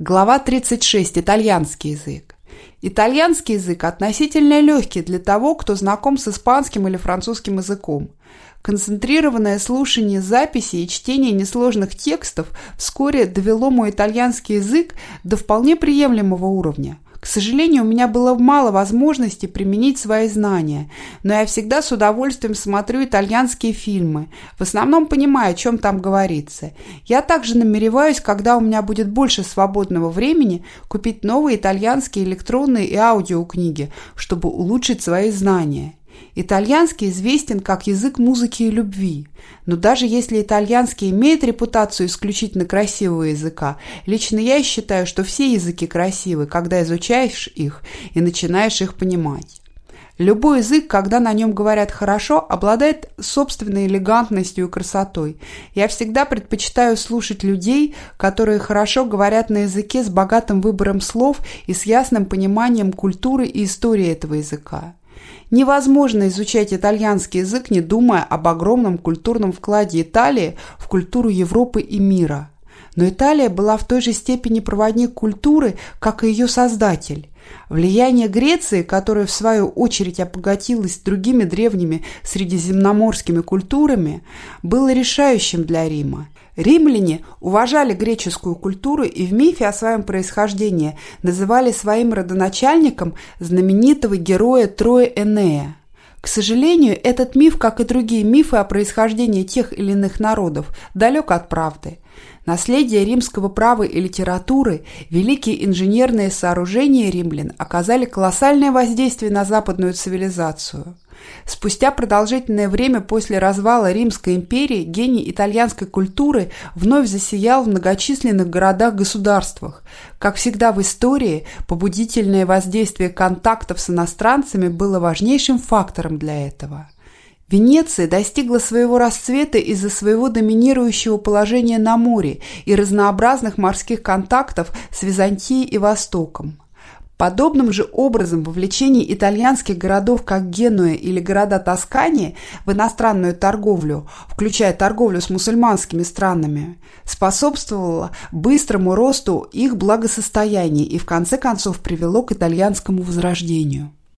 Глава 36. Итальянский язык. Итальянский язык относительно легкий для того, кто знаком с испанским или французским языком. Концентрированное слушание записей и чтение несложных текстов вскоре довело мой итальянский язык до вполне приемлемого уровня – к сожалению, у меня было мало возможностей применить свои знания, но я всегда с удовольствием смотрю итальянские фильмы, в основном понимая, о чем там говорится. Я также намереваюсь, когда у меня будет больше свободного времени, купить новые итальянские электронные и аудиокниги, чтобы улучшить свои знания. Итальянский известен как язык музыки и любви. Но даже если итальянский имеет репутацию исключительно красивого языка, лично я считаю, что все языки красивы, когда изучаешь их и начинаешь их понимать. Любой язык, когда на нем говорят хорошо, обладает собственной элегантностью и красотой. Я всегда предпочитаю слушать людей, которые хорошо говорят на языке с богатым выбором слов и с ясным пониманием культуры и истории этого языка. Невозможно изучать итальянский язык, не думая об огромном культурном вкладе Италии в культуру Европы и мира. Но Италия была в той же степени проводник культуры, как и ее создатель. Влияние Греции, которое в свою очередь обогатилось другими древними средиземноморскими культурами, было решающим для Рима. Римляне уважали греческую культуру и в мифе о своем происхождении называли своим родоначальником знаменитого героя Троя Энея. К сожалению, этот миф, как и другие мифы о происхождении тех или иных народов, далек от правды. Наследие римского права и литературы, великие инженерные сооружения римлян оказали колоссальное воздействие на западную цивилизацию – Спустя продолжительное время после развала Римской империи гений итальянской культуры вновь засиял в многочисленных городах-государствах. Как всегда в истории, побудительное воздействие контактов с иностранцами было важнейшим фактором для этого. Венеция достигла своего расцвета из-за своего доминирующего положения на море и разнообразных морских контактов с Византией и Востоком. Подобным же образом вовлечение итальянских городов, как Генуя или города Тоскании, в иностранную торговлю, включая торговлю с мусульманскими странами, способствовало быстрому росту их благосостояния и в конце концов привело к итальянскому возрождению.